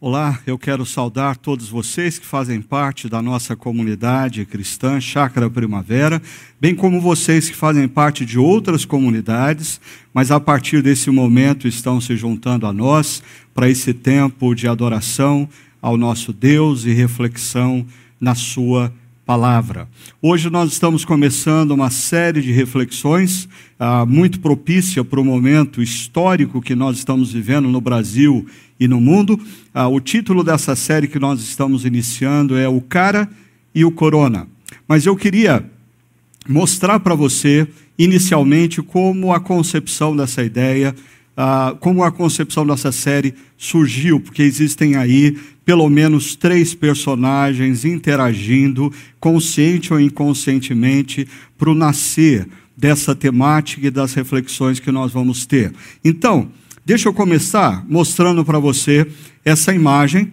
Olá, eu quero saudar todos vocês que fazem parte da nossa comunidade cristã Chácara Primavera, bem como vocês que fazem parte de outras comunidades, mas a partir desse momento estão se juntando a nós para esse tempo de adoração ao nosso Deus e reflexão na Sua palavra. Hoje nós estamos começando uma série de reflexões ah, muito propícia para o momento histórico que nós estamos vivendo no Brasil e no mundo. Ah, o título dessa série que nós estamos iniciando é O Cara e o Corona. Mas eu queria mostrar para você, inicialmente, como a concepção dessa ideia ah, como a concepção dessa série surgiu, porque existem aí pelo menos três personagens interagindo, consciente ou inconscientemente, para o nascer dessa temática e das reflexões que nós vamos ter. Então, deixa eu começar mostrando para você essa imagem,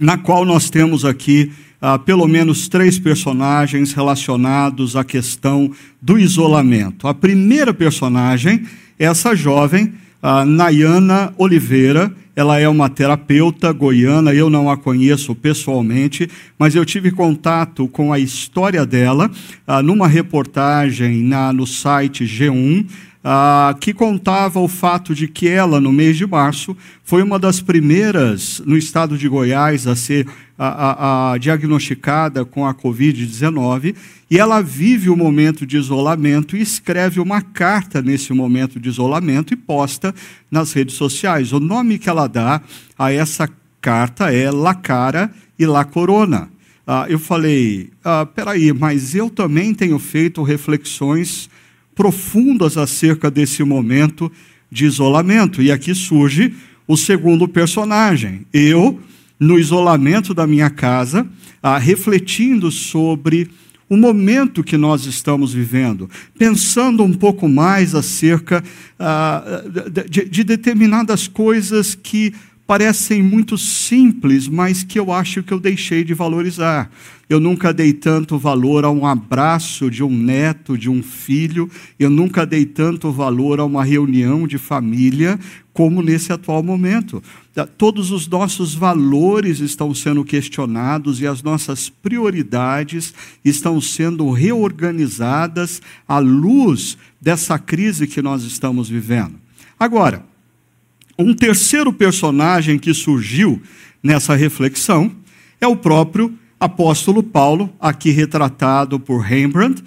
na qual nós temos aqui ah, pelo menos três personagens relacionados à questão do isolamento. A primeira personagem é essa jovem a Nayana Oliveira, ela é uma terapeuta goiana, eu não a conheço pessoalmente, mas eu tive contato com a história dela ah, numa reportagem na, no site G1, ah, que contava o fato de que ela, no mês de março, foi uma das primeiras no estado de Goiás a ser a, a, diagnosticada com a Covid-19 e ela vive o momento de isolamento e escreve uma carta nesse momento de isolamento e posta nas redes sociais. O nome que ela dá a essa carta é La Cara e La Corona. Ah, eu falei, ah, peraí, mas eu também tenho feito reflexões profundas acerca desse momento de isolamento. E aqui surge o segundo personagem. Eu no isolamento da minha casa, ah, refletindo sobre o momento que nós estamos vivendo, pensando um pouco mais acerca ah, de, de determinadas coisas que parecem muito simples, mas que eu acho que eu deixei de valorizar. Eu nunca dei tanto valor a um abraço de um neto, de um filho, eu nunca dei tanto valor a uma reunião de família como nesse atual momento. Todos os nossos valores estão sendo questionados e as nossas prioridades estão sendo reorganizadas à luz dessa crise que nós estamos vivendo. Agora, um terceiro personagem que surgiu nessa reflexão é o próprio apóstolo Paulo, aqui retratado por Rembrandt,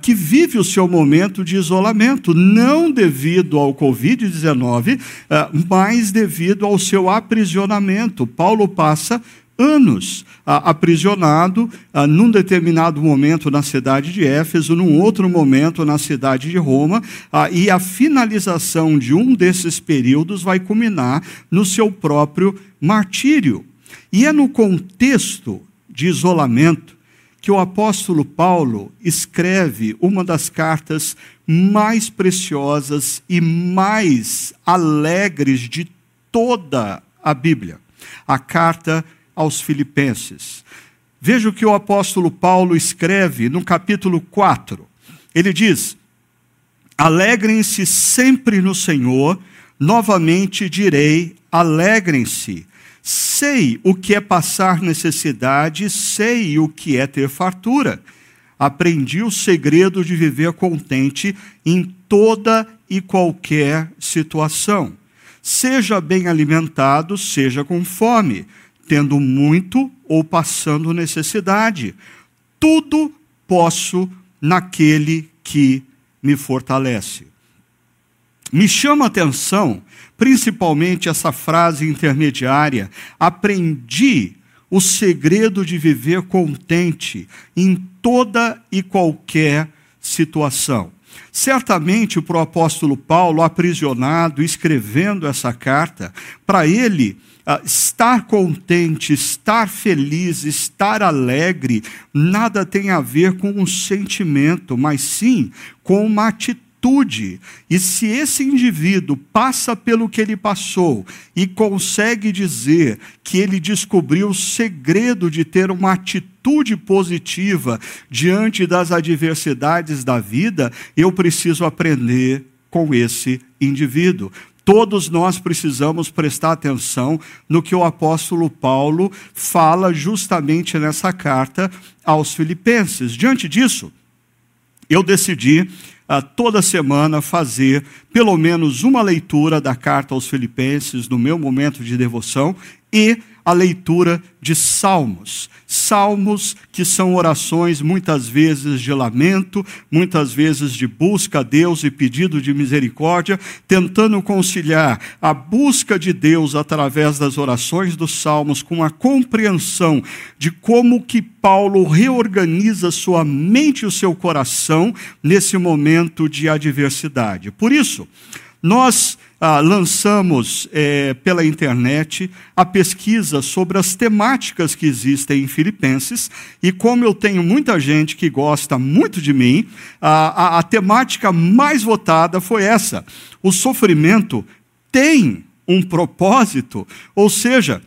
que vive o seu momento de isolamento, não devido ao Covid-19, ah, mas devido ao seu aprisionamento. Paulo passa anos ah, aprisionado ah, num determinado momento na cidade de Éfeso, num outro momento na cidade de Roma, ah, e a finalização de um desses períodos vai culminar no seu próprio martírio. E é no contexto de isolamento que o apóstolo Paulo escreve uma das cartas mais preciosas e mais alegres de toda a Bíblia, a carta aos Filipenses. Veja o que o apóstolo Paulo escreve no capítulo 4. Ele diz: Alegrem-se sempre no Senhor, novamente direi: alegrem-se. Sei o que é passar necessidade, sei o que é ter fartura. Aprendi o segredo de viver contente em toda e qualquer situação. Seja bem alimentado, seja com fome tendo muito ou passando necessidade. Tudo posso naquele que me fortalece. Me chama a atenção, principalmente essa frase intermediária: aprendi o segredo de viver contente em toda e qualquer situação. Certamente, para o apóstolo Paulo, aprisionado, escrevendo essa carta, para ele, ah, estar contente, estar feliz, estar alegre, nada tem a ver com um sentimento, mas sim com uma atitude. E se esse indivíduo passa pelo que ele passou e consegue dizer que ele descobriu o segredo de ter uma atitude positiva diante das adversidades da vida, eu preciso aprender com esse indivíduo. Todos nós precisamos prestar atenção no que o apóstolo Paulo fala justamente nessa carta aos Filipenses. Diante disso, eu decidi uh, toda semana fazer pelo menos uma leitura da carta aos Filipenses no meu momento de devoção e a leitura de salmos. Salmos que são orações muitas vezes de lamento, muitas vezes de busca a Deus e pedido de misericórdia, tentando conciliar a busca de Deus através das orações dos salmos com a compreensão de como que Paulo reorganiza sua mente e o seu coração nesse momento de adversidade. Por isso, nós ah, lançamos é, pela internet a pesquisa sobre as temáticas que existem em Filipenses, e como eu tenho muita gente que gosta muito de mim, a, a, a temática mais votada foi essa: o sofrimento tem um propósito, ou seja,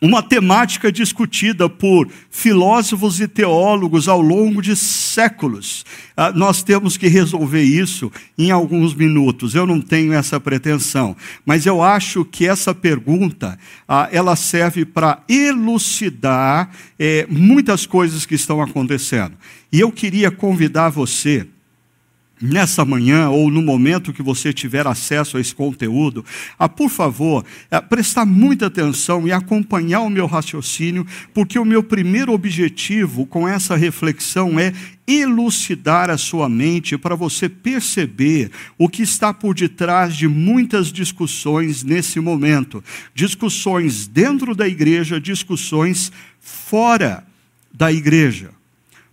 uma temática discutida por filósofos e teólogos ao longo de séculos. Ah, nós temos que resolver isso em alguns minutos. Eu não tenho essa pretensão, mas eu acho que essa pergunta ah, ela serve para elucidar eh, muitas coisas que estão acontecendo. E eu queria convidar você nessa manhã ou no momento que você tiver acesso a esse conteúdo, a, por favor, a, prestar muita atenção e acompanhar o meu raciocínio, porque o meu primeiro objetivo com essa reflexão é elucidar a sua mente para você perceber o que está por detrás de muitas discussões nesse momento. Discussões dentro da igreja, discussões fora da igreja.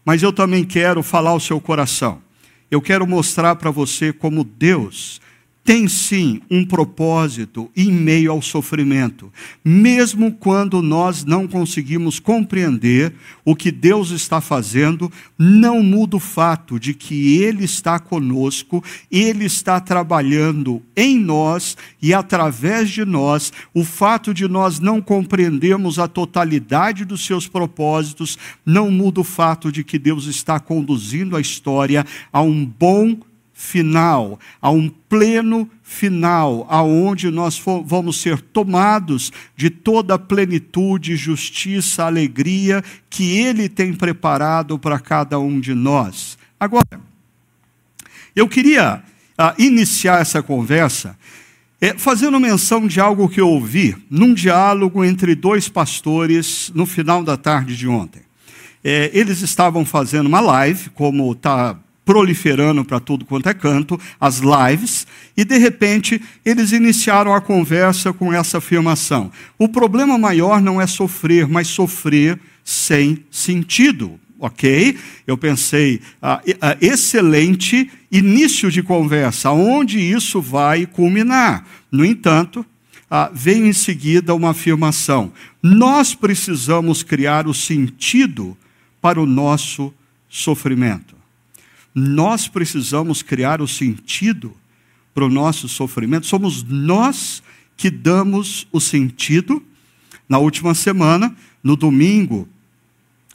Mas eu também quero falar ao seu coração eu quero mostrar para você como Deus tem sim um propósito em meio ao sofrimento, mesmo quando nós não conseguimos compreender o que Deus está fazendo, não muda o fato de que Ele está conosco, Ele está trabalhando em nós e através de nós. O fato de nós não compreendermos a totalidade dos seus propósitos não muda o fato de que Deus está conduzindo a história a um bom final, a um pleno final, aonde nós vamos ser tomados de toda a plenitude, justiça, alegria que Ele tem preparado para cada um de nós. Agora, eu queria uh, iniciar essa conversa é, fazendo menção de algo que eu ouvi num diálogo entre dois pastores no final da tarde de ontem. É, eles estavam fazendo uma live, como está proliferando para tudo quanto é canto, as lives, e de repente eles iniciaram a conversa com essa afirmação. O problema maior não é sofrer, mas sofrer sem sentido. Ok? Eu pensei, ah, excelente início de conversa, onde isso vai culminar. No entanto, ah, veio em seguida uma afirmação: nós precisamos criar o sentido para o nosso sofrimento. Nós precisamos criar o sentido para o nosso sofrimento. Somos nós que damos o sentido. Na última semana, no domingo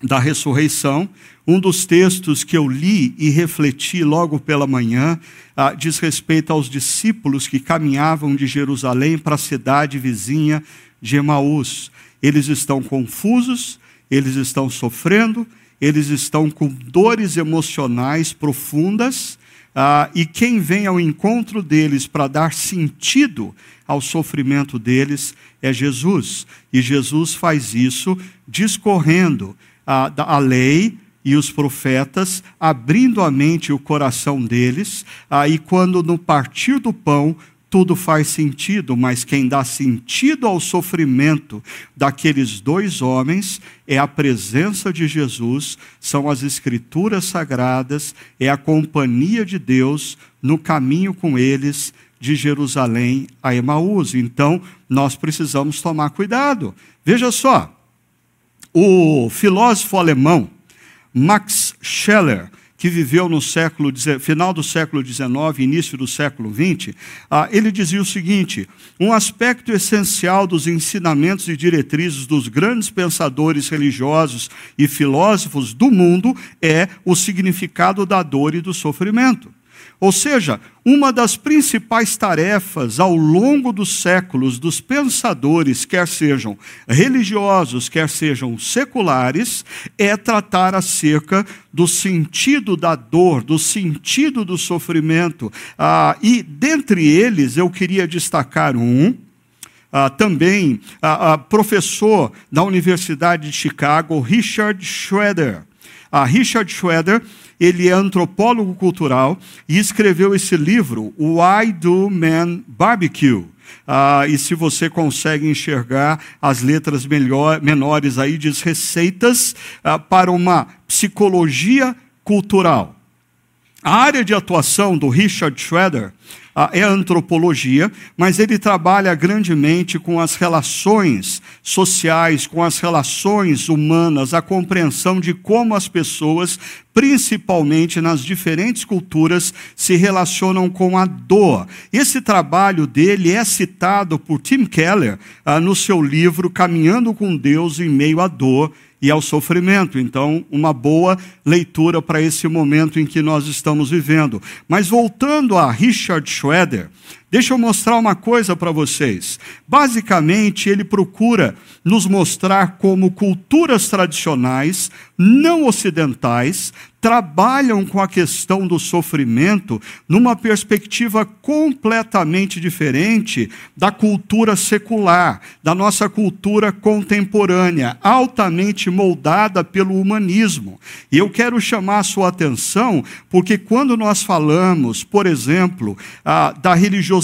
da ressurreição, um dos textos que eu li e refleti logo pela manhã ah, diz respeito aos discípulos que caminhavam de Jerusalém para a cidade vizinha de Emaús. Eles estão confusos, eles estão sofrendo, eles estão com dores emocionais profundas, ah, e quem vem ao encontro deles para dar sentido ao sofrimento deles é Jesus. E Jesus faz isso discorrendo ah, a lei e os profetas, abrindo a mente e o coração deles, ah, e quando no partir do pão tudo faz sentido, mas quem dá sentido ao sofrimento daqueles dois homens é a presença de Jesus, são as Escrituras sagradas, é a companhia de Deus no caminho com eles de Jerusalém a Emaús. Então, nós precisamos tomar cuidado. Veja só, o filósofo alemão Max Scheler, que viveu no século final do século XIX, início do século XX, ah, ele dizia o seguinte: um aspecto essencial dos ensinamentos e diretrizes dos grandes pensadores religiosos e filósofos do mundo é o significado da dor e do sofrimento. Ou seja, uma das principais tarefas ao longo dos séculos dos pensadores, quer sejam religiosos, quer sejam seculares, é tratar acerca do sentido da dor, do sentido do sofrimento. Ah, e dentre eles eu queria destacar um. Ah, também ah, professor da Universidade de Chicago, Richard Schroeder. Ah, Richard Schroeder ele é antropólogo cultural e escreveu esse livro, Why Do Men Barbecue? Ah, e se você consegue enxergar as letras melhor, menores aí, diz receitas ah, para uma psicologia cultural. A área de atuação do Richard Schroeder é a antropologia, mas ele trabalha grandemente com as relações sociais, com as relações humanas, a compreensão de como as pessoas, principalmente nas diferentes culturas, se relacionam com a dor. Esse trabalho dele é citado por Tim Keller ah, no seu livro Caminhando com Deus em Meio à Dor e ao sofrimento. Então, uma boa leitura para esse momento em que nós estamos vivendo. Mas voltando a Richard Schroeder, deixa eu mostrar uma coisa para vocês. Basicamente, ele procura nos mostrar como culturas tradicionais, não ocidentais, trabalham com a questão do sofrimento numa perspectiva completamente diferente da cultura secular, da nossa cultura contemporânea, altamente moldada pelo humanismo. E eu quero chamar a sua atenção, porque quando nós falamos, por exemplo, da religiosidade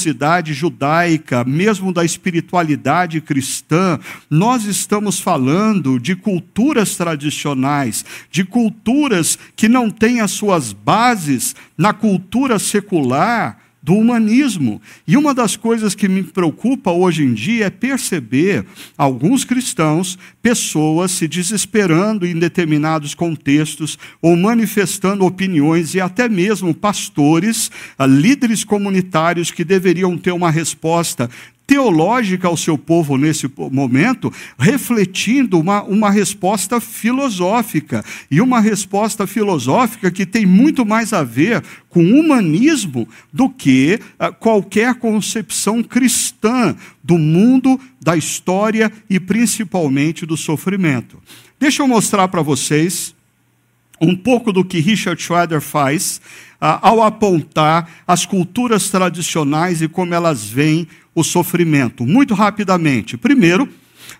judaica, mesmo da espiritualidade cristã, nós estamos falando de culturas tradicionais, de culturas que não tem as suas bases na cultura secular do humanismo. E uma das coisas que me preocupa hoje em dia é perceber alguns cristãos, pessoas se desesperando em determinados contextos ou manifestando opiniões e até mesmo pastores, ah, líderes comunitários que deveriam ter uma resposta teológica ao seu povo nesse momento, refletindo uma, uma resposta filosófica. E uma resposta filosófica que tem muito mais a ver com humanismo do que uh, qualquer concepção cristã do mundo, da história e principalmente do sofrimento. Deixa eu mostrar para vocês um pouco do que Richard Schroeder faz uh, ao apontar as culturas tradicionais e como elas veem o sofrimento. Muito rapidamente. Primeiro,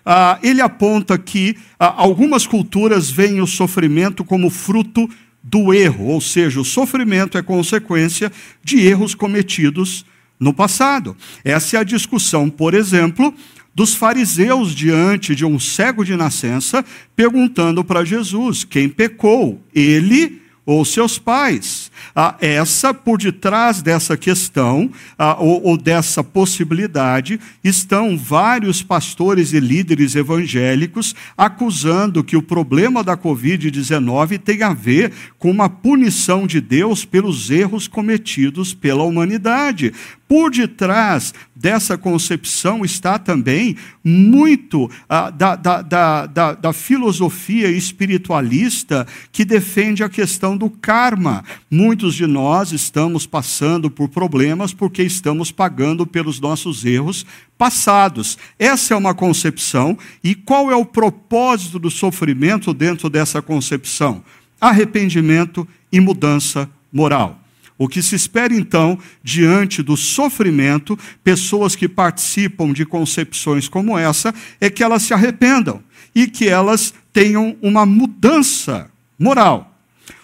ah, ele aponta que ah, algumas culturas veem o sofrimento como fruto do erro, ou seja, o sofrimento é consequência de erros cometidos no passado. Essa é a discussão, por exemplo, dos fariseus diante de um cego de nascença, perguntando para Jesus: quem pecou, ele ou seus pais? Ah, essa, por detrás dessa questão, ah, ou, ou dessa possibilidade, estão vários pastores e líderes evangélicos acusando que o problema da Covid-19 tem a ver com uma punição de Deus pelos erros cometidos pela humanidade. Por detrás dessa concepção está também muito ah, da, da, da, da, filosofia espiritualista que defende a questão do karma. Muitos de nós estamos passando por problemas porque estamos pagando pelos nossos erros passados. Essa é uma concepção. E qual é o propósito do sofrimento dentro dessa concepção? Arrependimento e mudança moral. O que se espera então, diante do sofrimento, pessoas que participam de concepções como essa, é que elas se arrependam e que elas tenham uma mudança moral.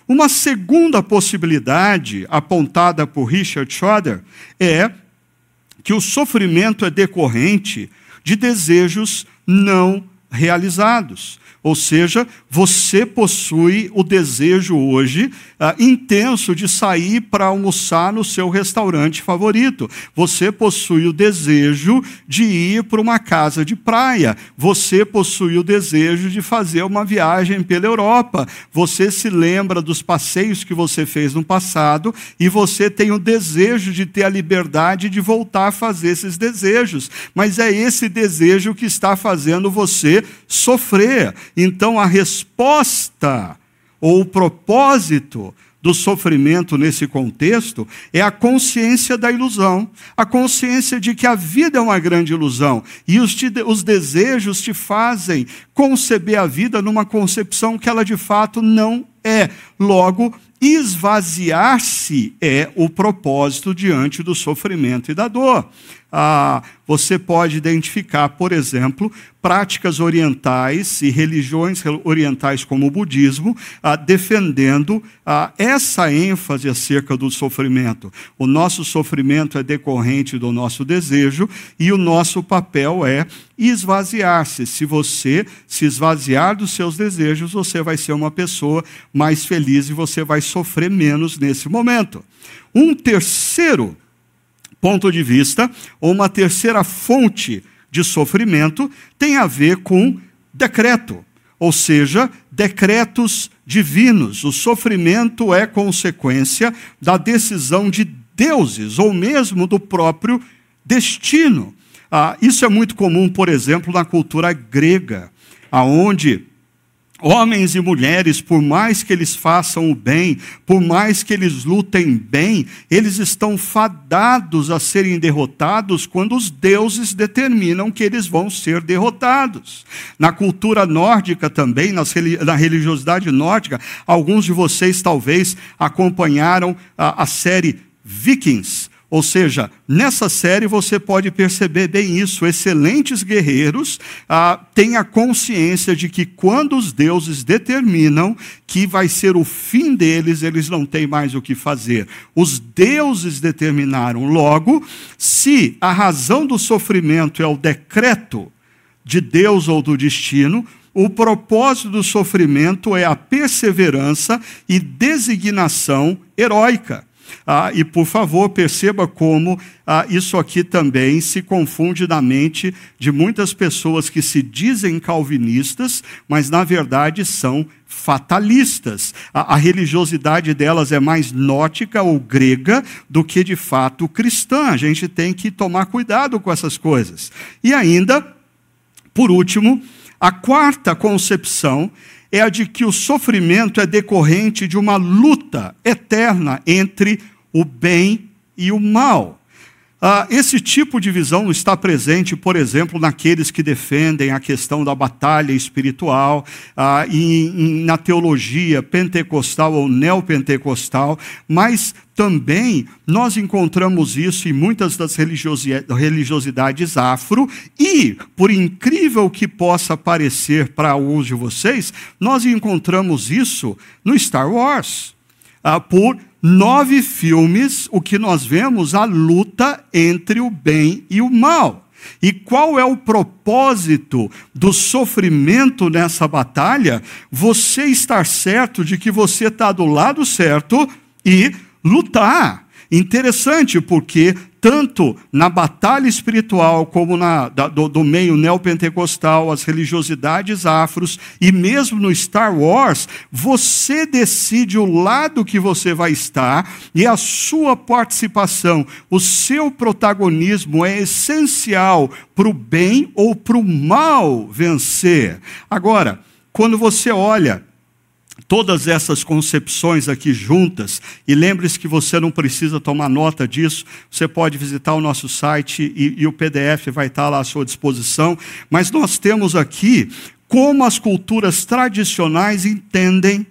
Uma segunda possibilidade apontada por Richard Schroeder é que o sofrimento é decorrente de desejos não realizados. Ou seja, você possui o desejo hoje uh, intenso de sair para almoçar no seu restaurante favorito. Você possui o desejo de ir para uma casa de praia. Você possui o desejo de fazer uma viagem pela Europa. Você se lembra dos passeios que você fez no passado e você tem o desejo de ter a liberdade de voltar a fazer esses desejos. Mas é esse desejo que está fazendo você sofrer então, a resposta ou o propósito do sofrimento nesse contexto é a consciência da ilusão, a consciência de que a vida é uma grande ilusão e os, te, os desejos te fazem conceber a vida numa concepção que ela de fato não é. Logo, esvaziar-se é o propósito diante do sofrimento e da dor ah, você pode identificar, por exemplo, práticas orientais e religiões orientais como o budismo, ah, defendendo ah, essa ênfase acerca do sofrimento. O nosso sofrimento é decorrente do nosso desejo e o nosso papel é esvaziar-se. Se você se esvaziar dos seus desejos, você vai ser uma pessoa mais feliz e você vai sofrer menos nesse momento. Um terceiro ponto de vista, ou uma terceira fonte de sofrimento, tem a ver com decreto, ou seja, decretos divinos. O sofrimento é consequência da decisão de deuses, ou mesmo do próprio destino. Ah, isso é muito comum, por exemplo, na cultura grega, aonde Homens e mulheres, por mais que eles façam o bem, por mais que eles lutem bem, eles estão fadados a serem derrotados quando os deuses determinam que eles vão ser derrotados. Na cultura nórdica também, na religiosidade nórdica, alguns de vocês talvez acompanharam a, série Vikings ou seja, nessa série você pode perceber bem isso. Excelentes guerreiros ah, têm a consciência de que quando os deuses determinam que vai ser o fim deles, eles não têm mais o que fazer. Os deuses determinaram. Logo, se a razão do sofrimento é o decreto de Deus ou do destino, o propósito do sofrimento é a perseverança e designação heróica. Ah, e, por favor, perceba como ah, isso aqui também se confunde na mente de muitas pessoas que se dizem calvinistas, mas, na verdade, são fatalistas. A, a religiosidade delas é mais nótica ou grega do que, de fato, cristã. A gente tem que tomar cuidado com essas coisas. E ainda, por último, a quarta concepção é a de que o sofrimento é decorrente de uma luta eterna entre o bem e o mal. Ah, esse tipo de visão está presente, por exemplo, naqueles que defendem a questão da batalha espiritual, ah, e, na teologia pentecostal ou neopentecostal, mas também nós encontramos isso em muitas das religiosidades afro, e, por incrível que possa parecer para alguns de vocês, nós encontramos isso no Star Wars. Ah, por nove filmes, o que nós vemos a luta entre o bem e o mal. E qual é o propósito do sofrimento nessa batalha? Você estar certo de que você está do lado certo e lutar. Interessante, porque tanto na batalha espiritual como na, da, do, do, meio neopentecostal, as religiosidades afros e mesmo no Star Wars, você decide o lado que você vai estar e a sua participação, o seu protagonismo é essencial para o bem ou para o mal vencer. Agora, quando você olha todas essas concepções aqui juntas, e lembre-se que você não precisa tomar nota disso, você pode visitar o nosso site e, e, o PDF vai estar lá à sua disposição, mas nós temos aqui como as culturas tradicionais entendem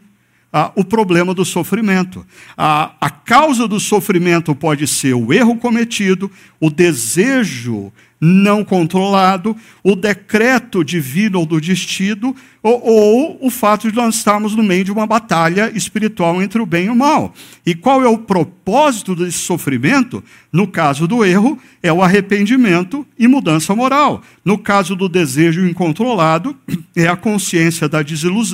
ah, o problema do sofrimento. Ah, a causa do sofrimento pode ser o erro cometido, o desejo não controlado, o decreto divino ou do destino, ou, ou, o fato de nós estarmos no meio de uma batalha espiritual entre o bem e o mal. E qual é o propósito desse sofrimento? No caso do erro, é o arrependimento e mudança moral. No caso do desejo incontrolado, é a consciência da,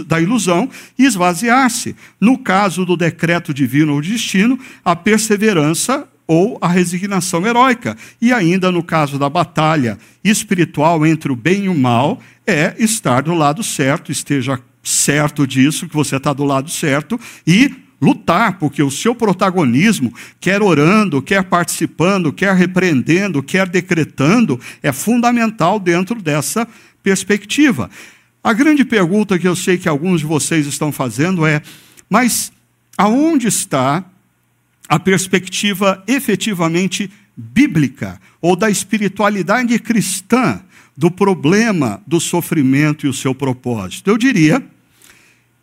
da ilusão e esvaziar-se. No caso do decreto divino ou destino, a perseverança ou a resignação heróica. E ainda no caso da batalha espiritual entre o bem e o mal, é estar do lado certo, esteja certo disso, que você está do lado certo, e lutar, porque o seu protagonismo, quer orando, quer participando, quer repreendendo, quer decretando, é fundamental dentro dessa perspectiva. A grande pergunta que eu sei que alguns de vocês estão fazendo é: mas aonde está a perspectiva efetivamente bíblica ou da espiritualidade cristã do problema do sofrimento e o seu propósito. Eu diria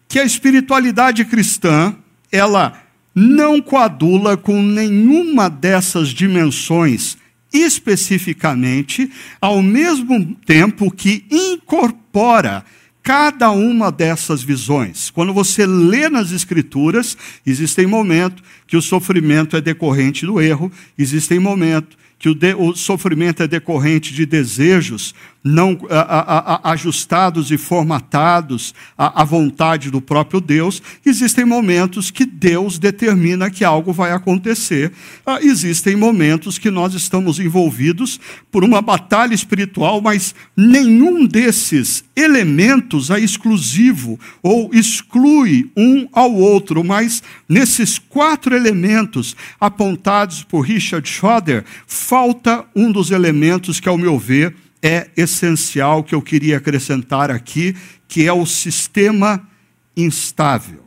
que a espiritualidade cristã, ela não coadula com nenhuma dessas dimensões especificamente, ao mesmo tempo que incorpora cada uma dessas visões. Quando você lê nas Escrituras, existem momentos que o sofrimento é decorrente do erro, existem momentos que o, de, o sofrimento é decorrente de desejos não a, a, ajustados e formatados à, vontade do próprio Deus, existem momentos que Deus determina que algo vai acontecer. Ah, existem momentos que nós estamos envolvidos por uma batalha espiritual, mas nenhum desses elementos é exclusivo ou exclui um ao outro, mas nesses quatro elementos apontados por Richard Schroeder, falta um dos elementos que, ao meu ver, é essencial que eu queria acrescentar aqui, que é o sistema instável.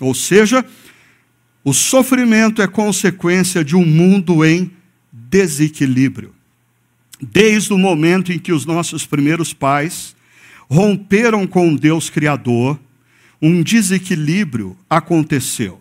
Ou seja, o sofrimento é consequência de um mundo em desequilíbrio. Desde o momento em que os nossos primeiros pais romperam com Deus Criador, um desequilíbrio aconteceu.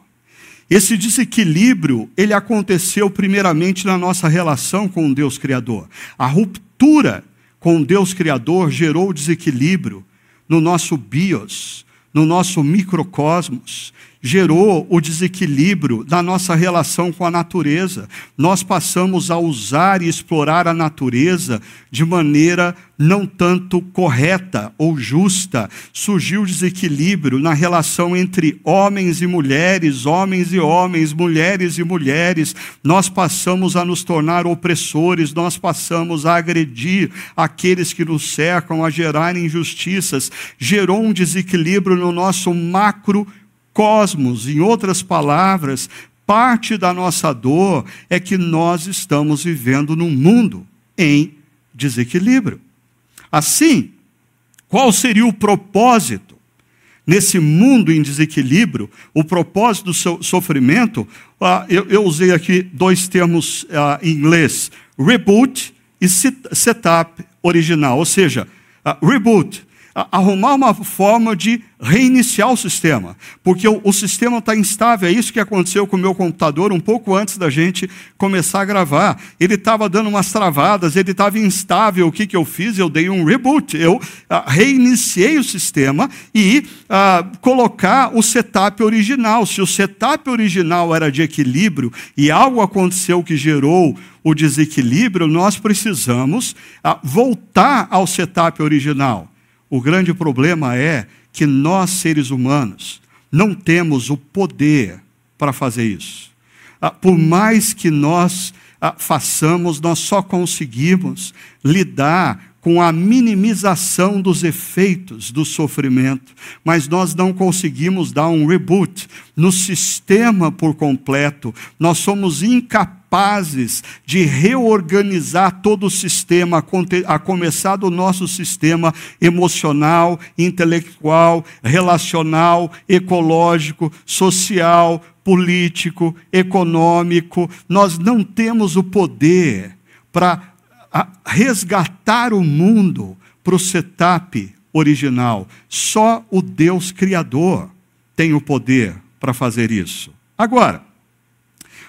Esse desequilíbrio, ele aconteceu primeiramente na nossa relação com Deus Criador. A ruptura com Deus Criador gerou desequilíbrio no nosso bios, no nosso microcosmos, gerou o desequilíbrio da nossa relação com a natureza. Nós passamos a usar e explorar a natureza de maneira não tanto correta ou justa. Surgiu desequilíbrio na relação entre homens e mulheres, homens e homens, mulheres e mulheres. Nós passamos a nos tornar opressores, nós passamos a agredir aqueles que nos cercam, a gerar injustiças. Gerou um desequilíbrio no nosso macro cosmos. Em outras palavras, parte da nossa dor é que nós estamos vivendo num mundo em desequilíbrio. Assim, qual seria o propósito nesse mundo em desequilíbrio? O propósito do seu sofrimento? Ah, eu, eu, usei aqui dois termos ah, em inglês: reboot e setup original. Ou seja, ah, reboot arrumar uma forma de reiniciar o sistema, porque o, o sistema está instável. É isso que aconteceu com o meu computador um pouco antes da gente começar a gravar. Ele estava dando umas travadas, ele estava instável. O que, que eu fiz? Eu dei um reboot. Eu ah, reiniciei o sistema e ah, colocar o setup original. Se o setup original era de equilíbrio e algo aconteceu que gerou o desequilíbrio, nós precisamos ah, voltar ao setup original. O grande problema é que nós, seres humanos, não temos o poder para fazer isso. Ah, por mais que nós ah, façamos, nós só conseguimos lidar com a minimização dos efeitos do sofrimento, mas nós não conseguimos dar um reboot no sistema por completo. Nós somos incapazes de reorganizar todo o sistema, a começar do nosso sistema emocional, intelectual, relacional, ecológico, social, político, econômico. Nós não temos o poder para resgatar o mundo para o setup original. Só o Deus Criador tem o poder para fazer isso. Agora,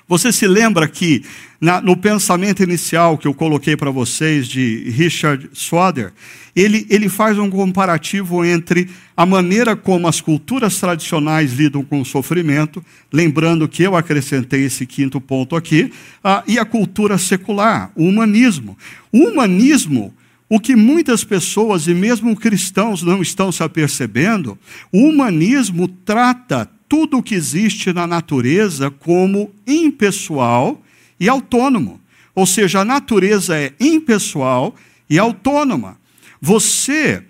você se lembra que na, no pensamento inicial que eu coloquei para vocês de Richard Swader, ele, ele faz um comparativo entre a maneira como as culturas tradicionais lidam com o sofrimento, lembrando que eu acrescentei esse quinto ponto aqui, ah, e a cultura secular, o humanismo. O humanismo o que muitas pessoas, e mesmo cristãos, não estão se apercebendo, o humanismo trata tudo o que existe na natureza como impessoal e autônomo. Ou seja, a natureza é impessoal e autônoma. Você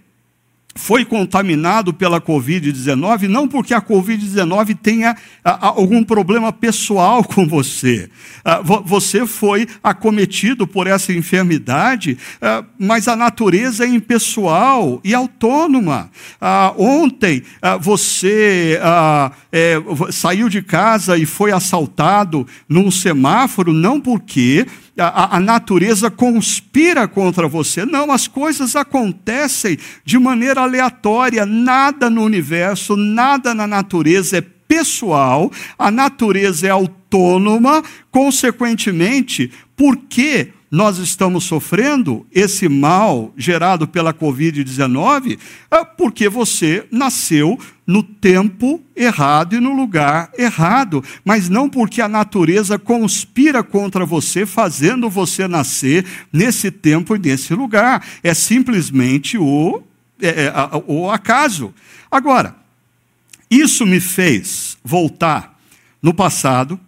foi contaminado pela Covid-19, não porque a Covid-19 tenha a, a, algum problema pessoal com você. A, você foi acometido por essa enfermidade, mas a natureza é impessoal e autônoma. ontem você é, saiu de casa e foi assaltado num semáforo, não porque a, a, natureza conspira contra você. Não, as coisas acontecem de maneira aleatória. Nada no universo, nada na natureza é pessoal, a natureza é autônoma, consequentemente, por que nós estamos sofrendo esse mal gerado pela Covid-19? É porque você nasceu no tempo errado e no lugar errado, mas não porque a natureza conspira contra você, fazendo você nascer nesse tempo e nesse lugar. É simplesmente o, é, é o acaso. Agora, isso me fez voltar no passado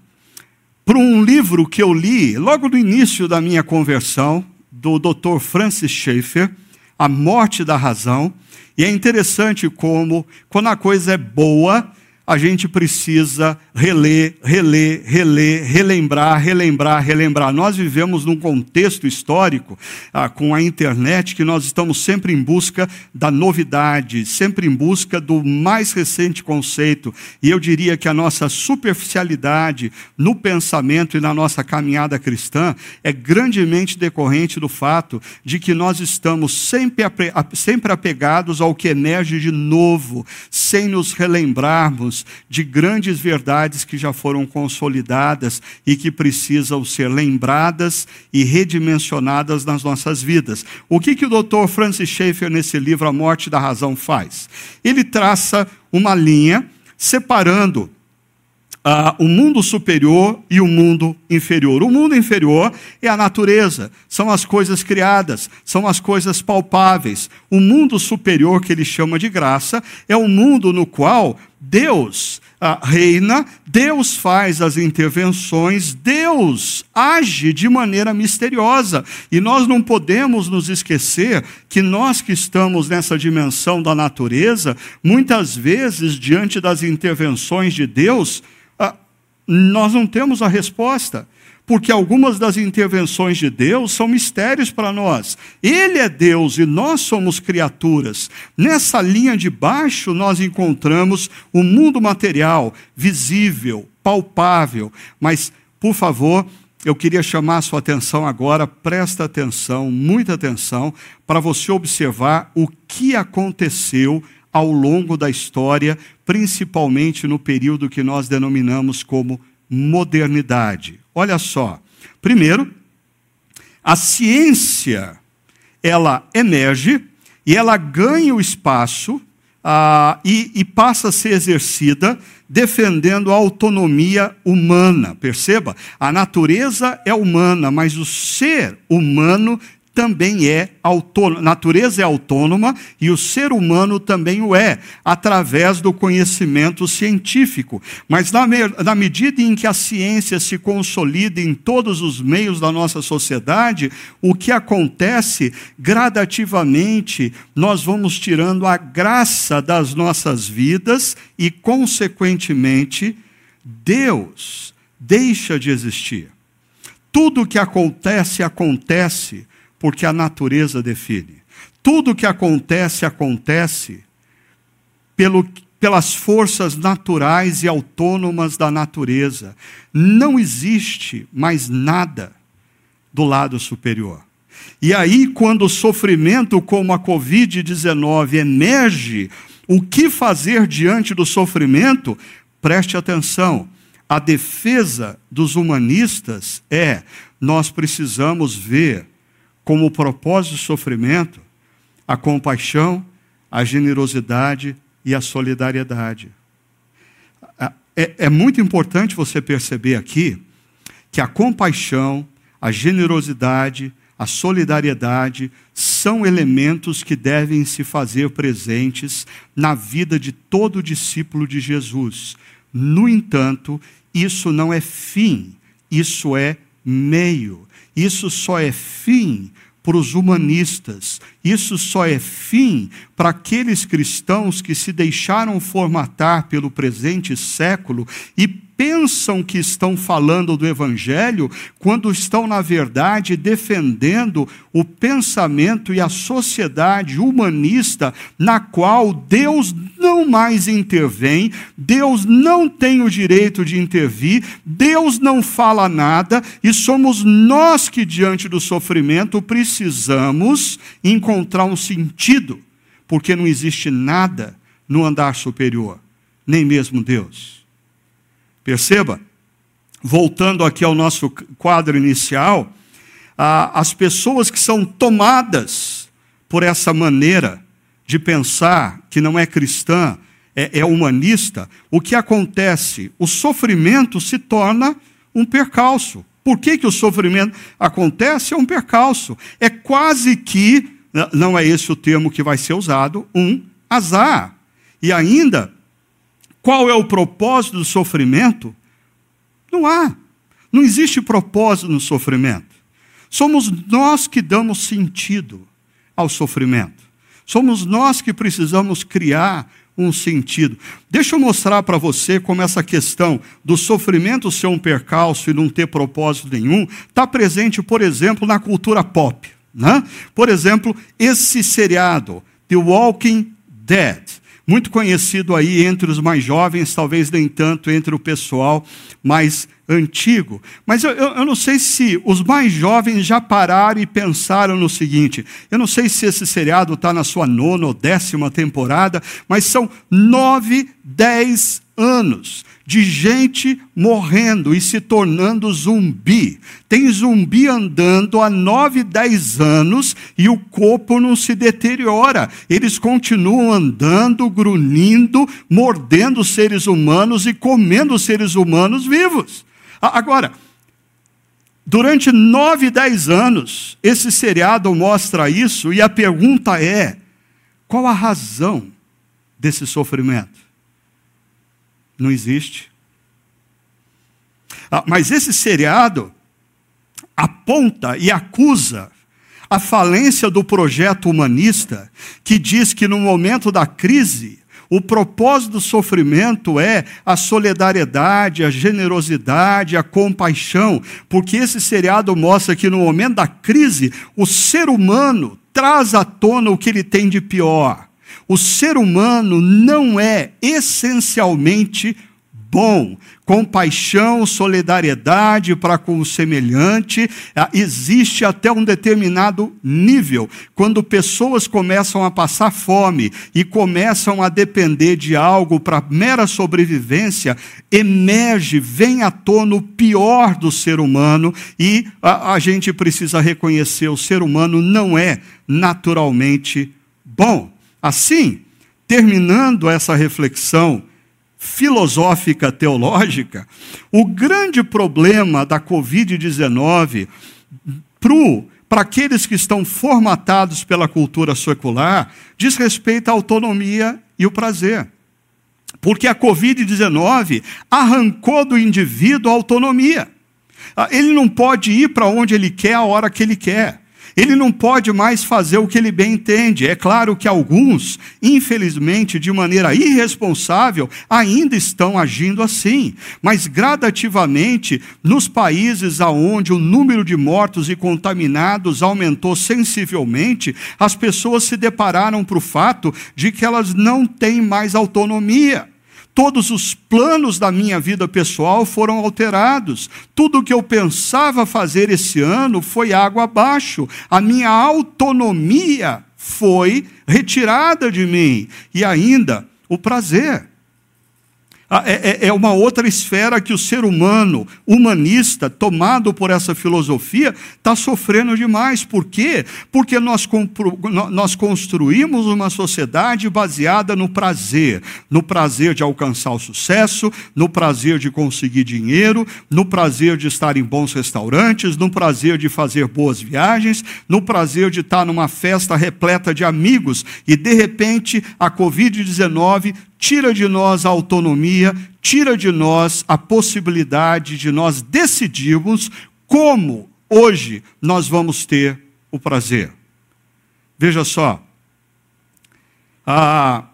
para um livro que eu li logo no início da minha conversão, do Dr. Francis Schaeffer, A Morte da Razão. E é interessante como, quando a coisa é boa, a gente precisa reler, reler, reler, relembrar, relembrar, relembrar. Nós vivemos num contexto histórico, ah, com a internet, que nós estamos sempre em busca da novidade, sempre em busca do mais recente conceito. E eu diria que a nossa superficialidade no pensamento e na nossa caminhada cristã é grandemente decorrente do fato de que nós estamos sempre, sempre apegados ao que emerge de novo, sem nos relembrarmos de grandes verdades que já foram consolidadas e que precisam ser lembradas e redimensionadas nas nossas vidas. O que, que o Dr. Francis Schaeffer, nesse livro A Morte da Razão, faz? Ele traça uma linha separando Uh, o mundo superior e o mundo inferior. O mundo inferior é a natureza, são as coisas criadas, são as coisas palpáveis. O mundo superior, que ele chama de graça, é o mundo no qual Deus uh, reina, Deus faz as intervenções, Deus age de maneira misteriosa. E nós não podemos nos esquecer que nós que estamos nessa dimensão da natureza, muitas vezes, diante das intervenções de Deus, nós não temos a resposta, porque algumas das intervenções de Deus são mistérios para nós. Ele é Deus e nós somos criaturas. Nessa linha de baixo, nós encontramos o mundo material, visível, palpável. Mas, por favor, eu queria chamar a sua atenção agora, presta atenção, muita atenção, para você observar o que aconteceu ao longo da história, principalmente no período que nós denominamos como modernidade. Olha só. Primeiro, a ciência ela emerge e ela ganha o espaço ah, e, e passa a ser exercida defendendo a autonomia humana. Perceba, a natureza é humana, mas o ser humano também é autônoma, natureza é autônoma e o ser humano também o é, através do conhecimento científico. Mas na, na medida em que a ciência se consolida em todos os meios da nossa sociedade, o que acontece gradativamente, nós vamos tirando a graça das nossas vidas e, consequentemente, Deus deixa de existir. Tudo o que acontece, acontece porque a natureza define. Tudo que acontece, acontece pelo, pelas forças naturais e autônomas da natureza. Não existe mais nada do lado superior. E aí, quando o sofrimento como a Covid-19 emerge, o que fazer diante do sofrimento? Preste atenção. A defesa dos humanistas é: nós precisamos ver como propósito do sofrimento a compaixão, a generosidade e a solidariedade. É, é, muito importante você perceber aqui que a compaixão, a generosidade, a solidariedade são elementos que devem se fazer presentes na vida de todo discípulo de Jesus. No entanto, isso não é fim, isso é meio. Isso só é fim para os humanistas. Isso só é fim para aqueles cristãos que se deixaram formatar pelo presente século e pensam que estão falando do Evangelho, quando estão, na verdade, defendendo o pensamento e a sociedade humanista na qual Deus não mais intervém, Deus não tem o direito de intervir, Deus não fala nada e somos nós que, diante do sofrimento, precisamos encontrar um sentido, porque não existe nada no andar superior, nem mesmo Deus. Perceba, voltando aqui ao nosso quadro inicial, as pessoas que são tomadas por essa maneira de pensar, que não é cristã, é, é humanista, o que acontece? O sofrimento se torna um percalço. Por que, que o sofrimento acontece? É um percalço. É quase que, não é esse o termo que vai ser usado, um azar. E ainda, qual é o propósito do sofrimento? Não há. Não existe propósito no sofrimento. Somos nós que damos sentido ao sofrimento. Somos nós que precisamos criar um sentido. Deixa eu mostrar para você como essa questão do sofrimento ser um percalço e não ter propósito nenhum está presente, por exemplo, na cultura pop. Né? Por exemplo, esse seriado, The Walking Dead muito conhecido aí entre os mais jovens, talvez nem tanto entre o pessoal mais antigo. Mas eu, eu, não sei se os mais jovens já pararam e pensaram no seguinte: eu não sei se esse seriado está na sua nona ou décima temporada, mas são nove, dez anos de gente morrendo e se tornando zumbi. Tem zumbi andando há nove, dez anos e o corpo não se deteriora. Eles continuam andando, grunhindo, mordendo seres humanos e comendo seres humanos vivos. Agora, durante nove, dez anos, esse seriado mostra isso e a pergunta é: qual a razão desse sofrimento? Não existe. Ah, mas esse seriado aponta e acusa a falência do projeto humanista, que diz que no momento da crise, o propósito do sofrimento é a solidariedade, a generosidade, a compaixão, porque esse seriado mostra que no momento da crise, o ser humano traz à tona o que ele tem de pior o ser humano não é essencialmente bom. Compaixão, solidariedade para com o semelhante, ah, existe até um determinado nível. Quando pessoas começam a passar fome e começam a depender de algo para mera sobrevivência, emerge, vem à tona o pior do ser humano e a, a gente precisa reconhecer: o ser humano não é naturalmente bom. Assim, terminando essa reflexão filosófica teológica, o grande problema da Covid-19 para aqueles que estão formatados pela cultura secular diz respeito à autonomia e o prazer. Porque a Covid-19 arrancou do indivíduo a autonomia. Ah, ele não pode ir para onde ele quer a hora que ele quer. Ele não pode mais fazer o que ele bem entende. É claro que alguns, infelizmente, de maneira irresponsável, ainda estão agindo assim. Mas gradativamente, nos países aonde o número de mortos e contaminados aumentou sensivelmente, as pessoas se depararam para o fato de que elas não têm mais autonomia. Todos os planos da minha vida pessoal foram alterados. Tudo o que eu pensava fazer esse ano foi água abaixo. A minha autonomia foi retirada de mim. E ainda o prazer. Ah, é, é, é uma outra esfera que o ser humano, humanista, tomado por essa filosofia, está sofrendo demais. Por quê? Porque nós, nós construímos uma sociedade baseada no prazer, no prazer de alcançar o sucesso, no prazer de conseguir dinheiro, no prazer de estar em bons restaurantes, no prazer de fazer boas viagens, no prazer de estar numa festa repleta de amigos e, de repente, a Covid-19 tira de nós a autonomia, tira de nós a possibilidade de nós decidirmos como hoje nós vamos ter o prazer. Veja só. Ah,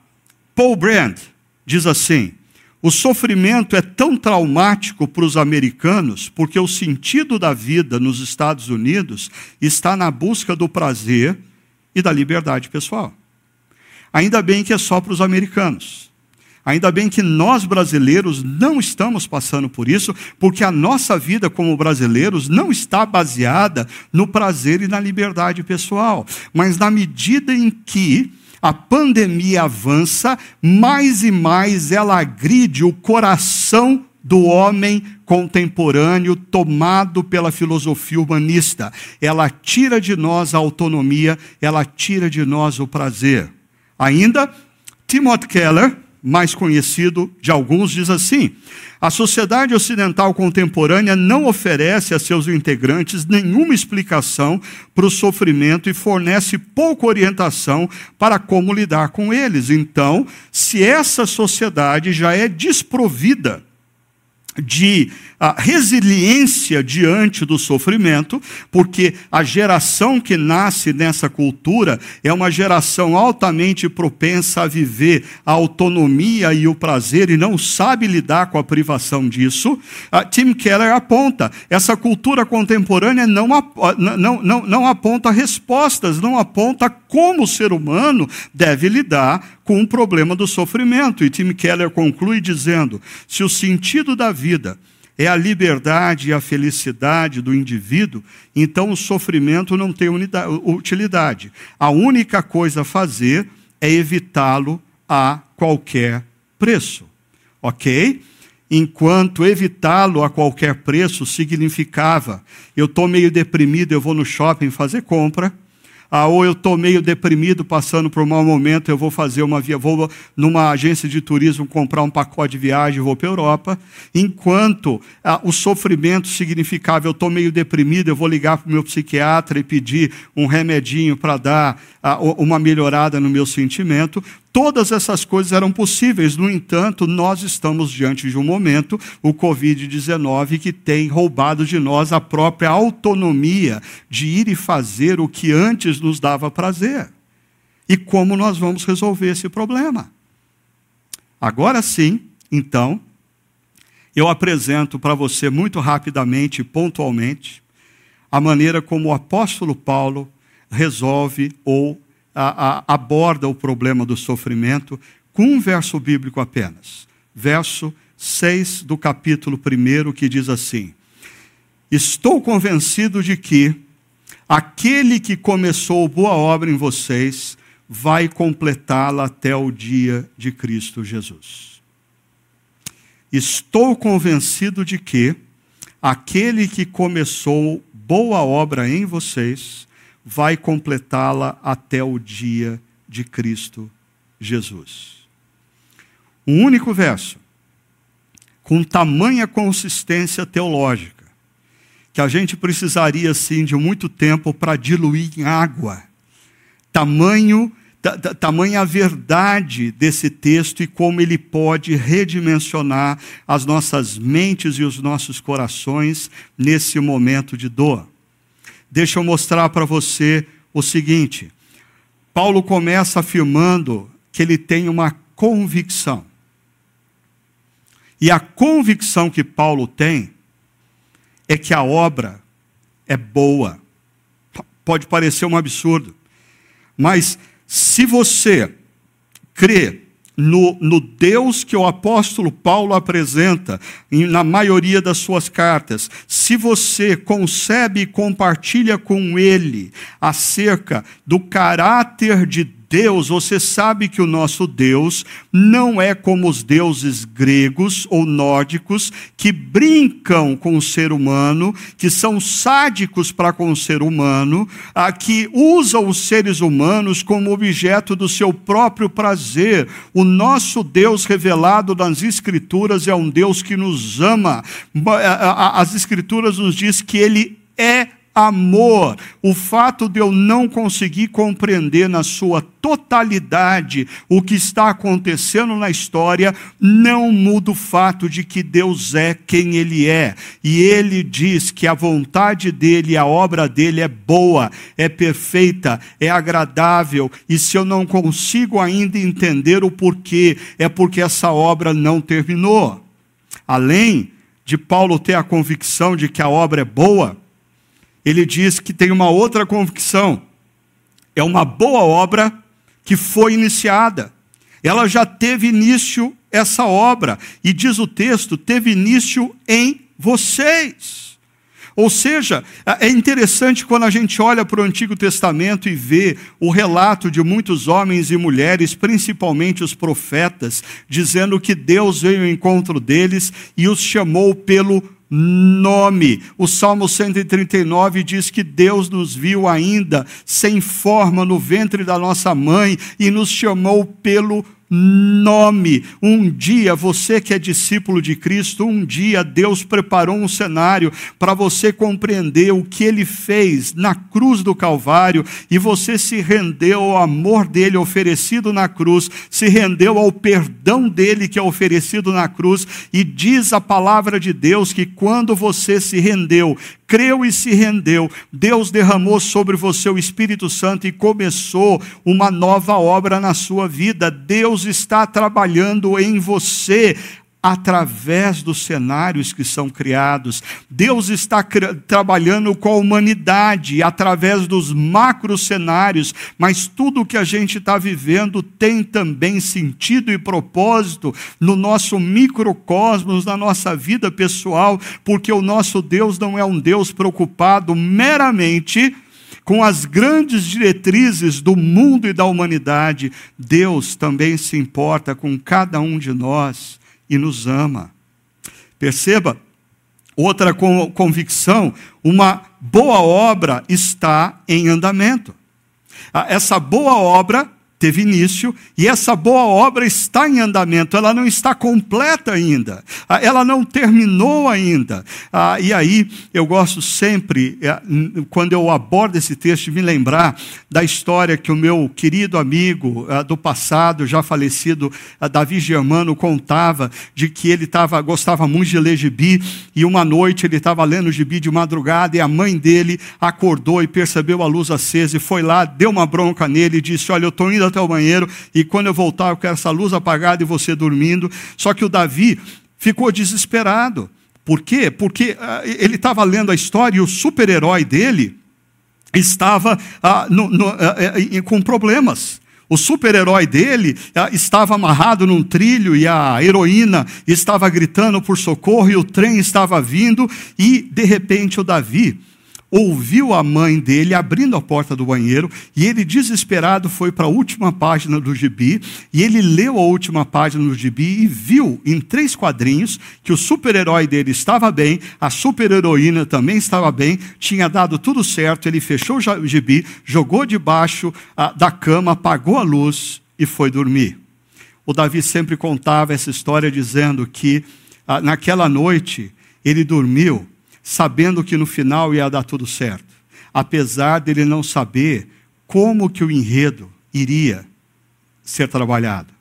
Paul Brand diz assim: o sofrimento é tão traumático para os americanos porque o sentido da vida nos Estados Unidos está na busca do prazer e da liberdade pessoal. Ainda bem que é só para os americanos. Ainda bem que nós brasileiros não estamos passando por isso, porque a nossa vida como brasileiros não está baseada no prazer e na liberdade pessoal, mas na medida em que a pandemia avança, mais e mais ela agride o coração do homem contemporâneo tomado pela filosofia humanista. Ela tira de nós a autonomia, ela tira de nós o prazer. Ainda, Timothy Keller, mais conhecido de alguns, diz assim: a sociedade ocidental contemporânea não oferece a seus integrantes nenhuma explicação para o sofrimento e fornece pouca orientação para como lidar com eles. Então, se essa sociedade já é desprovida de a resiliência diante do sofrimento, porque a geração que nasce nessa cultura é uma geração altamente propensa a viver a autonomia e o prazer e não sabe lidar com a privação disso. Tim Keller aponta: essa cultura contemporânea não, não, não, não aponta respostas, não aponta como o ser humano deve lidar com o problema do sofrimento. E Tim Keller conclui dizendo: se o sentido da vida é a liberdade e a felicidade do indivíduo, então o sofrimento não tem utilidade. A única coisa a fazer é evitá-lo a qualquer preço. Ok? Enquanto evitá-lo a qualquer preço significava: eu estou meio deprimido, eu vou no shopping fazer compra ah, ou eu estou meio deprimido, passando por um mau momento, eu vou fazer uma via, vou numa agência de turismo comprar um pacote de viagem, vou para a Europa. Enquanto ah, o sofrimento significava eu estou meio deprimido, eu vou ligar para o meu psiquiatra e pedir um remedinho para dar ah, uma melhorada no meu sentimento. Todas essas coisas eram possíveis, no entanto, nós estamos diante de um momento, o Covid-19, que tem roubado de nós a própria autonomia de ir e fazer o que antes nos dava prazer. E como nós vamos resolver esse problema? Agora sim, então, eu apresento para você muito rapidamente e pontualmente a maneira como o apóstolo Paulo resolve ou a, a, aborda o problema do sofrimento com um verso bíblico apenas. Verso 6 do capítulo 1, que diz assim: Estou convencido de que aquele que começou boa obra em vocês vai completá-la até o dia de Cristo Jesus. Estou convencido de que aquele que começou boa obra em vocês vai completá-la até o dia de Cristo Jesus. Um único verso, com tamanha consistência teológica, que a gente precisaria, sim, de muito tempo para diluir em água. Tamanho, tamanha a verdade desse texto e como ele pode redimensionar as nossas mentes e os nossos corações nesse momento de dor. Deixa eu mostrar para você o seguinte. Paulo começa afirmando que ele tem uma convicção. E a convicção que Paulo tem é que a obra é boa. Pode parecer um absurdo, mas se você crê no, no, Deus que o apóstolo Paulo apresenta na maioria das suas cartas, se você concebe e compartilha com ele acerca do caráter de Deus, você sabe que o nosso Deus não é como os deuses gregos ou nórdicos que brincam com o ser humano, que são sádicos para com o ser humano, que usam os seres humanos como objeto do seu próprio prazer. O nosso Deus revelado nas Escrituras é um Deus que nos ama. As Escrituras nos diz que ele é amor. O fato de eu não conseguir compreender na sua totalidade o que está acontecendo na história não muda o fato de que Deus é quem Ele é. E Ele diz que a vontade dEle, a obra dEle é boa, é perfeita, é agradável. E se eu não consigo ainda entender o porquê, é porque essa obra não terminou. Além de Paulo ter a convicção de que a obra é boa, ele diz que tem uma outra convicção. É uma boa obra que foi iniciada. Ela já teve início, essa obra. E diz o texto: teve início em vocês. Ou seja, é interessante quando a gente olha para o Antigo Testamento e vê o relato de muitos homens e mulheres, principalmente os profetas, dizendo que Deus veio ao encontro deles e os chamou pelo nome. O Salmo 139 diz que Deus nos viu ainda sem forma no ventre da nossa mãe e nos chamou pelo nome. Um dia, você que é discípulo de Cristo, um dia Deus preparou um cenário para você compreender o que ele fez na cruz do Calvário e você se rendeu ao amor dele oferecido na cruz, se rendeu ao perdão dele que é oferecido na cruz e diz a palavra de Deus que quando você se rendeu, creu e se rendeu, Deus derramou sobre você o Espírito Santo e começou uma nova obra na sua vida. Deus está trabalhando em você através dos cenários que são criados. Deus está trabalhando com a humanidade através dos macro cenários, mas tudo o que a gente está vivendo tem também sentido e propósito no nosso microcosmos, na nossa vida pessoal, porque o nosso Deus não é um Deus preocupado meramente com as grandes diretrizes do mundo e da humanidade, Deus também se importa com cada um de nós e nos ama. Perceba, outra convicção: uma boa obra está em andamento. Ah, essa boa obra teve início e essa boa obra está em andamento, ela não está completa ainda, ah, ela não terminou ainda. Ah, e aí eu gosto sempre, eh, quando eu abordo esse texto, de me lembrar da história que o meu querido amigo ah, do passado, já falecido, Davi Germano, contava de que ele tava, gostava muito de ler gibi e uma noite ele estava lendo gibi de madrugada e a mãe dele acordou e percebeu a luz acesa e foi lá, deu uma bronca nele e disse: Olha, eu estou indo até o banheiro e quando eu voltar eu quero essa luz apagada e você dormindo. Só que o Davi ficou desesperado. Por quê? Porque ah, ele estava lendo a história e o super-herói dele estava ah, no, no, eh, com problemas. O super-herói dele estava amarrado num trilho e a heroína estava gritando por socorro e o trem estava vindo e de repente o Davi ouviu a mãe dele abrindo a porta do banheiro e ele, desesperado, foi para a última página do gibi e ele leu a última página do gibi e viu em três quadrinhos que o super-herói dele estava bem, a super-heroína também estava bem, tinha dado tudo certo. Ele fechou o gibi, jogou debaixo ah, da cama, apagou a luz e foi dormir. O Davi sempre contava essa história dizendo que ah, naquela noite ele dormiu sabendo que no final ia dar tudo certo, apesar dele não saber como que o enredo iria ser trabalhado.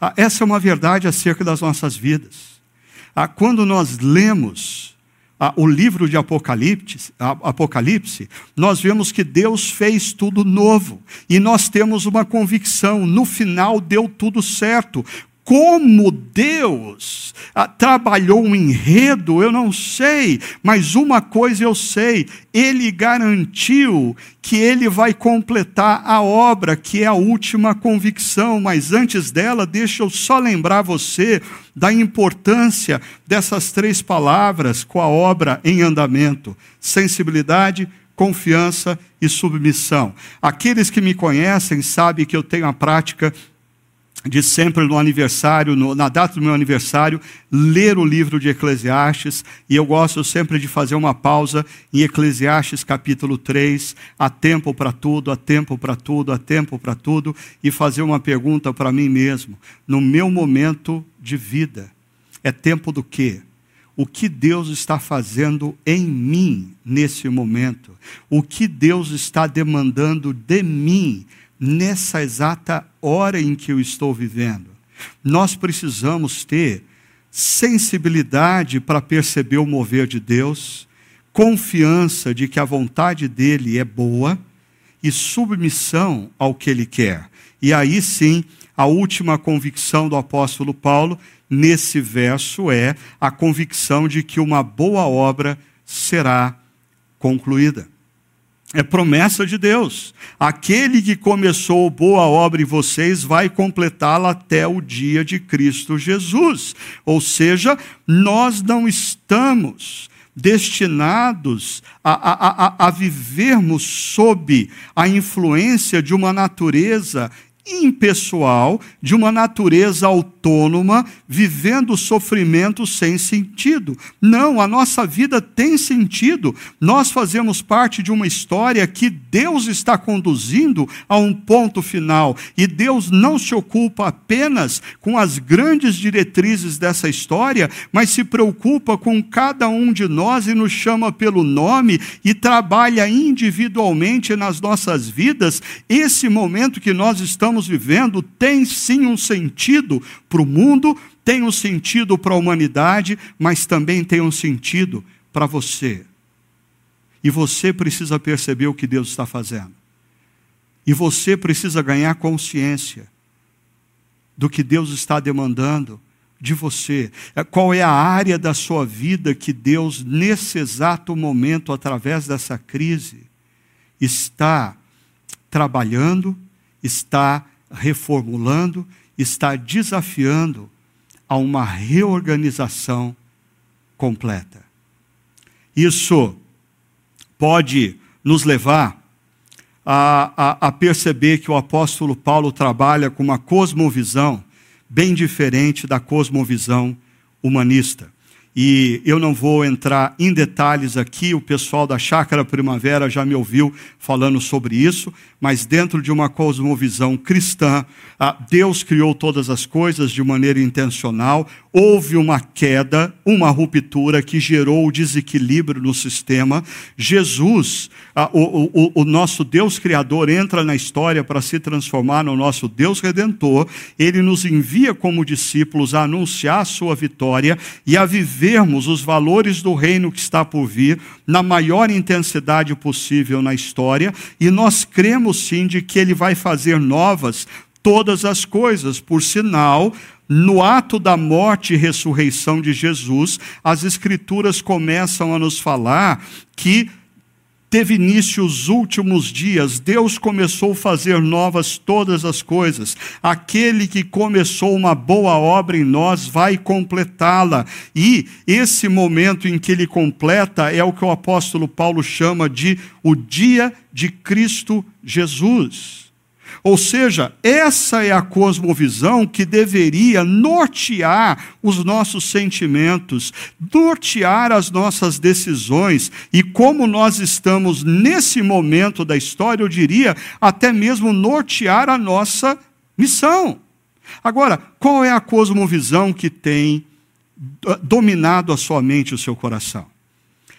Ah, essa é uma verdade acerca das nossas vidas. Ah, quando nós lemos ah, o livro de Apocalipse, Apocalipse, nós vemos que Deus fez tudo novo e nós temos uma convicção: no final deu tudo certo como Deus ah, trabalhou um enredo, eu não sei, mas uma coisa eu sei: Ele garantiu que Ele vai completar a obra, que é a última convicção. Mas antes dela, deixa eu só lembrar você da importância dessas três palavras com a obra em andamento: sensibilidade, confiança e submissão. Aqueles que me conhecem sabem que eu tenho a prática de sempre no aniversário, no, na data do meu aniversário, ler o livro de Eclesiastes, e eu gosto sempre de fazer uma pausa em Eclesiastes capítulo 3, há tempo para tudo, há tempo para tudo, há tempo para tudo, e fazer uma pergunta para mim mesmo, no meu momento de vida, é tempo do quê? o que Deus está fazendo em mim nesse momento, o que Deus está demandando de mim nessa exata hora em que eu estou vivendo. Nós precisamos ter sensibilidade para perceber o mover de Deus, confiança de que a vontade dele é boa e submissão ao que ele quer. E aí sim, a última convicção do apóstolo Paulo nesse verso é a convicção de que uma boa obra será concluída. É promessa de Deus. Aquele que começou boa obra em vocês vai completá-la até o dia de Cristo Jesus. Ou seja, nós não estamos destinados a, a, a, a vivermos sob a influência de uma natureza impessoal, de uma natureza autônoma, vivendo sofrimento sem sentido. Não, a nossa vida tem sentido. Nós fazemos parte de uma história que Deus está conduzindo a um ponto final. E Deus não se ocupa apenas com as grandes diretrizes dessa história, mas se preocupa com cada um de nós e nos chama pelo nome e trabalha individualmente nas nossas vidas. Esse momento que nós estamos estamos vivendo tem sim um sentido para o mundo, tem um sentido para a humanidade, mas também tem um sentido para você. E você precisa perceber o que Deus está fazendo. E você precisa ganhar consciência do que Deus está demandando de você. É, qual é a área da sua vida que Deus, nesse exato momento, através dessa crise, está trabalhando, está reformulando, está desafiando a uma reorganização completa. Isso pode nos levar a, a, a, perceber que o apóstolo Paulo trabalha com uma cosmovisão bem diferente da cosmovisão humanista. E eu não vou entrar em detalhes aqui, o pessoal da Chácara Primavera já me ouviu falando sobre isso, mas dentro de uma cosmovisão cristã, Deus criou todas as coisas de maneira intencional, houve uma queda, uma ruptura que gerou o desequilíbrio no sistema. Jesus, o, o, o nosso Deus Criador, entra na história para se transformar no nosso Deus Redentor, ele nos envia como discípulos a anunciar a sua vitória e a vivermos os valores do reino que está por vir na maior intensidade possível na história, e nós cremos sim de que ele vai fazer novas todas as coisas. Por sinal, no ato da morte e ressurreição de Jesus, as Escrituras começam a nos falar que teve início os últimos dias, Deus começou a fazer novas todas as coisas. Aquele que começou uma boa obra em nós vai completá-la. E esse momento em que ele completa é o que o apóstolo Paulo chama de o dia de Cristo Jesus. Ou seja, essa é a cosmovisão que deveria nortear os nossos sentimentos, nortear as nossas decisões e como nós estamos nesse momento da história, eu diria, até mesmo nortear a nossa missão. Agora, qual é a cosmovisão que tem dominado a sua mente e o seu coração?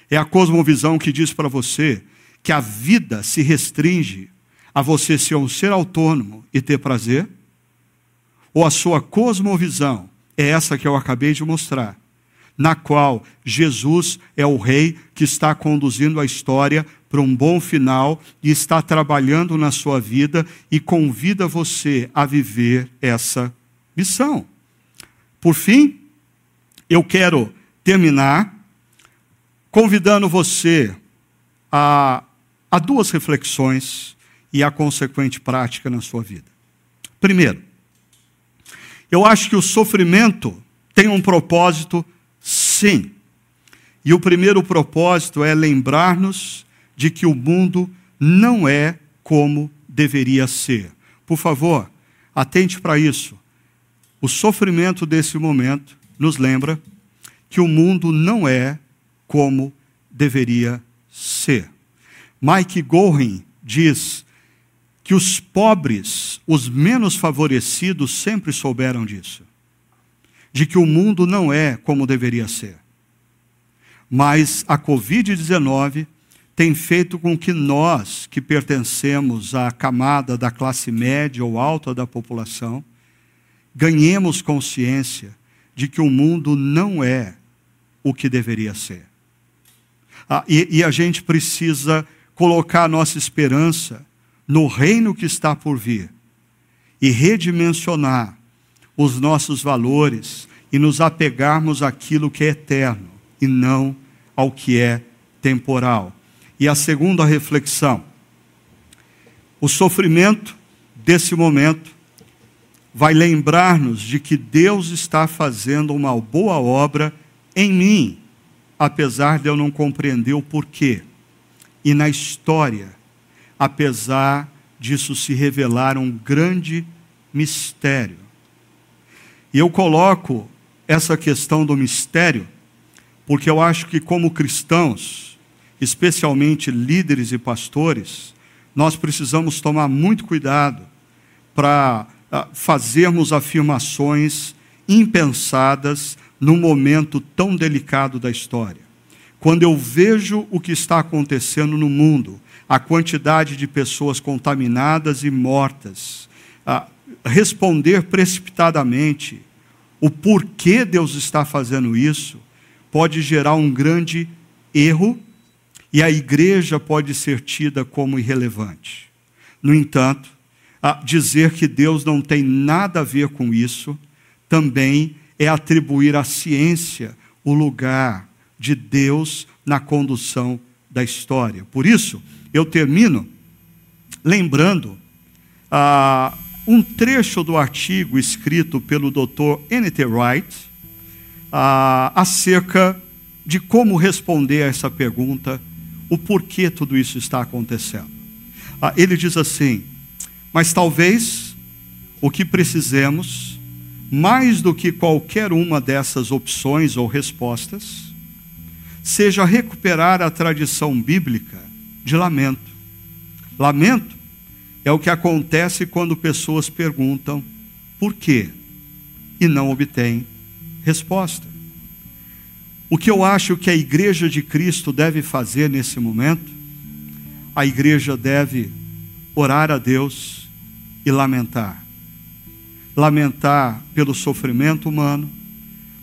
É a cosmovisão que diz para você que a vida se restringe a você ser um ser autônomo e ter prazer? Ou a sua cosmovisão é essa que eu acabei de mostrar, na qual Jesus é o rei que está conduzindo a história para um bom final e está trabalhando na sua vida e convida você a viver essa missão. Por fim, eu quero terminar convidando você a, a duas reflexões e a consequente prática na sua vida. Primeiro, eu acho que o sofrimento tem um propósito, sim. E o primeiro propósito é lembrar-nos de que o mundo não é como deveria ser. Por favor, atente para isso. O sofrimento desse momento nos lembra que o mundo não é como deveria ser. Mike Gorin diz que os pobres, os menos favorecidos, sempre souberam disso. De que o mundo não é como deveria ser. mas a Covid-19 tem feito com que nós, que pertencemos à camada da classe média ou alta da população, ganhemos consciência de que o mundo não é o que deveria ser. Ah, e, e a gente precisa colocar a nossa esperança no reino que está por vir e redimensionar os nossos valores e nos apegarmos àquilo que é eterno e não ao que é temporal. E a segunda reflexão: o sofrimento desse momento vai lembrar-nos de que Deus está fazendo uma boa obra em mim, apesar de eu não compreender o porquê. E na história, apesar disso se revelar um grande mistério. E eu coloco essa questão do mistério porque eu acho que, como cristãos, especialmente líderes e pastores, nós precisamos tomar muito cuidado para ah, fazermos afirmações impensadas num momento tão delicado da história. Quando eu vejo o que está acontecendo no mundo, a quantidade de pessoas contaminadas e mortas, responder precipitadamente o porquê Deus está fazendo isso pode gerar um grande erro e a igreja pode ser tida como irrelevante. No entanto, dizer que Deus não tem nada a ver com isso também é atribuir à ciência o lugar de Deus na condução da história. Por isso, eu termino lembrando ah, um trecho do artigo escrito pelo Dr. N.T. Wright ah, acerca de como responder a essa pergunta, o porquê tudo isso está acontecendo. Ah, ele diz assim: mas talvez o que precisemos mais do que qualquer uma dessas opções ou respostas, seja recuperar a tradição bíblica de lamento. Lamento é o que acontece quando pessoas perguntam por quê e não obtêm resposta. O que eu acho que a igreja de Cristo deve fazer nesse momento, a igreja deve orar a Deus e lamentar lamentar pelo sofrimento humano,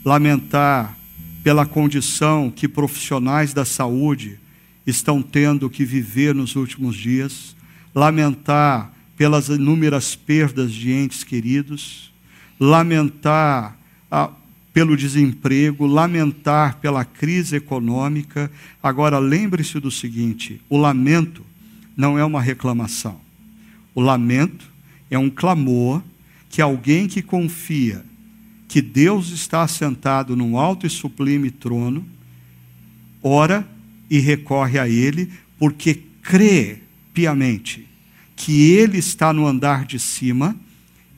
lamentar pela condição que profissionais da saúde estão tendo que viver nos últimos dias, lamentar pelas inúmeras perdas de entes queridos, lamentar ah, pelo desemprego, lamentar pela crise econômica. Agora, lembre-se do seguinte: o lamento não é uma reclamação, o lamento é um clamor que alguém que confia que Deus está assentado num alto e sublime trono, ora e recorre a Ele, porque crê piamente que Ele está no andar de cima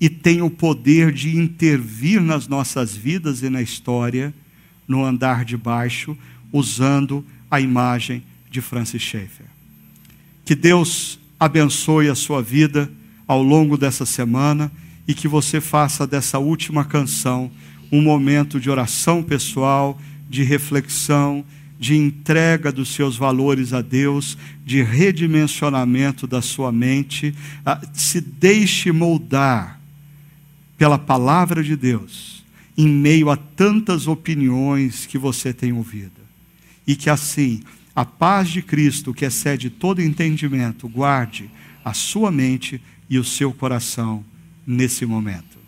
e tem o poder de intervir nas nossas vidas e na história no andar de baixo, usando a imagem de Francis Schaeffer. Que Deus abençoe a sua vida ao longo dessa semana e que você faça dessa última canção um momento de oração pessoal, de reflexão, de entrega dos seus valores a Deus, de redimensionamento da sua mente. Ah, se deixe moldar pela palavra de Deus em meio a tantas opiniões que você tem ouvido. E que assim a paz de Cristo, que excede todo entendimento, guarde a sua mente e o seu coração nesse momento.